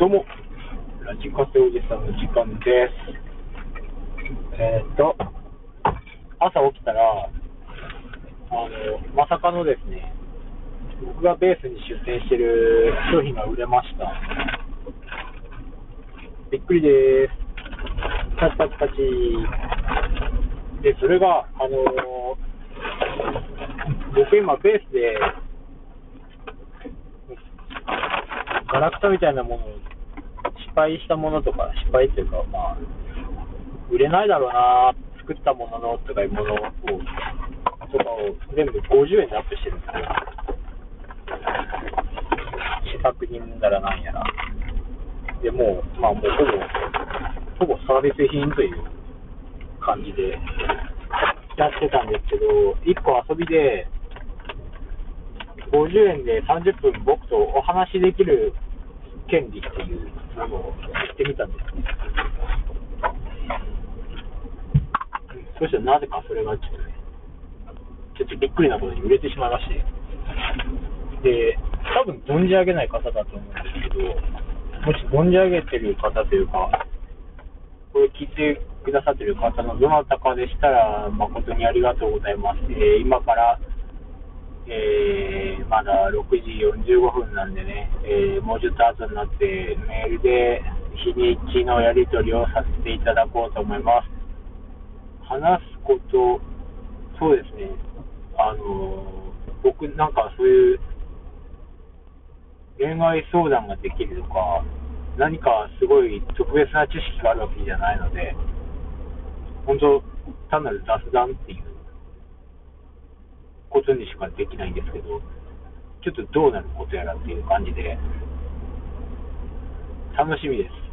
どうも、ラジカセおじさんの時間です。えーっと、朝起きたら、あの、まさかのですね、僕がベースに出店してる商品が売れました。びっくりです。パチパチパチ。で、それが、あの僕今ベースで、ガラクタみたいなものを敗したものとか、失敗っていうか、まあ、売れないだろうな、作ったもののとかいうものを、とかを全部50円でアップしてるんですよ。試作品だらなんやら。でもう、まあもうほぼ、ほぼサービス品という感じでやってたんですけど、1個遊びで、50円で30分僕とお話しできる権利っていうものをみたんです。そしたらなぜかそれがちょっとね、ちょっとびっくりなことに売れてしまいまして。で、多分存じ上げない方だと思うんですけど、もし存じ上げてる方というか、これ聞いてくださってる方のどなたかでしたら、誠にありがとうございます。えー今から、えーまだ6時45分なんでね、えーもうちょっと後になってメールで日にちのやり取りをさせていただこうと思います。話すこと、そうですね、あの僕なんかそういう恋愛相談ができるとか、何かすごい特別な知識があるわけじゃないので、本当、単なる雑談っていうことにしかできないんですけど、ちょっとどうなることやらっていう感じで、楽しみです。